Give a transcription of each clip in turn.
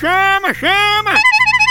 Chama, chama!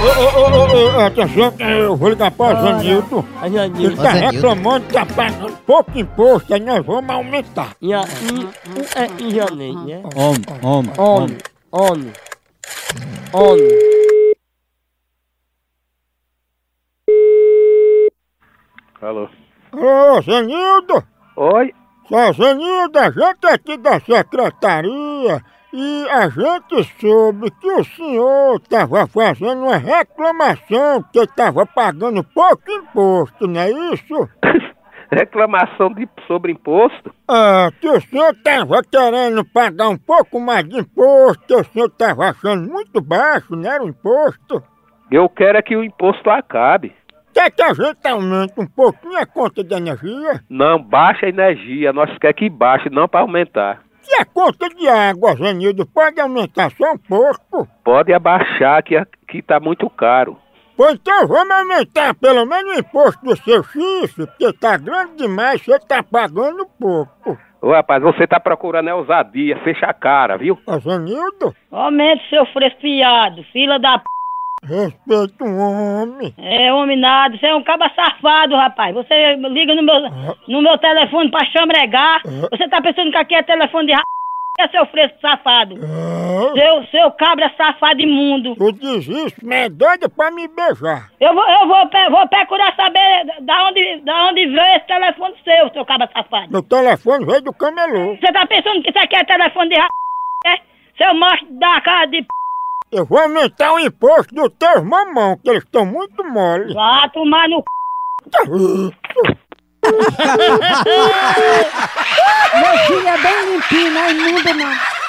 Ô, ô, ô, ô, ô, atenção, eu vou ligar para o Zanilton. Ele tá reclamando que tá pagando pouco imposto, aí nós vamos aumentar. Ja, i, u, e, i, janej, nie? Om, om, On, on, on. Alô? Ô, Zanildo! Oi? Só, Zanildo, a gente é aqui da secretaria e a gente soube que o senhor estava fazendo uma reclamação que estava pagando pouco imposto, não é isso? Reclamação de, sobre imposto? Ah, que o senhor estava querendo pagar um pouco mais de imposto, que o senhor estava achando muito baixo, não era o imposto? Eu quero é que o imposto acabe. Quer que a gente aumente um pouquinho a conta de energia? Não baixa a energia, nós quer que baixe, não para aumentar. E a conta de água, Zanildo, pode aumentar só um pouco? Pode abaixar que aqui tá muito caro. Pois então vamos aumentar pelo menos o imposto do seu chifre, porque tá grande demais, você tá pagando pouco. Ô rapaz, você tá procurando é ousadia, fecha a cara, viu? Ô Zanildo, Aumente seu fresfiado, fila da p. respeita o homem. É homem nada, você é um caba safado, rapaz. Você liga no meu, no meu telefone pra chambregar. Você tá pensando que aqui é telefone de ra... é seu fresco safado. Ah, Seu, seu cabra safado imundo. tu diz isso, mas é doido pra me beijar. Eu vou, eu vou, vou procurar saber da onde, da onde veio esse telefone seu, seu cabra safado. Meu telefone veio do camelô. Você tá pensando que isso aqui é telefone de ra... é? Seu macho da cara de p... Eu vou aumentar o imposto dos teus mamão, que eles estão muito mole. Vá tomar no c... Meu filho é bem limpinho, não é imundo não.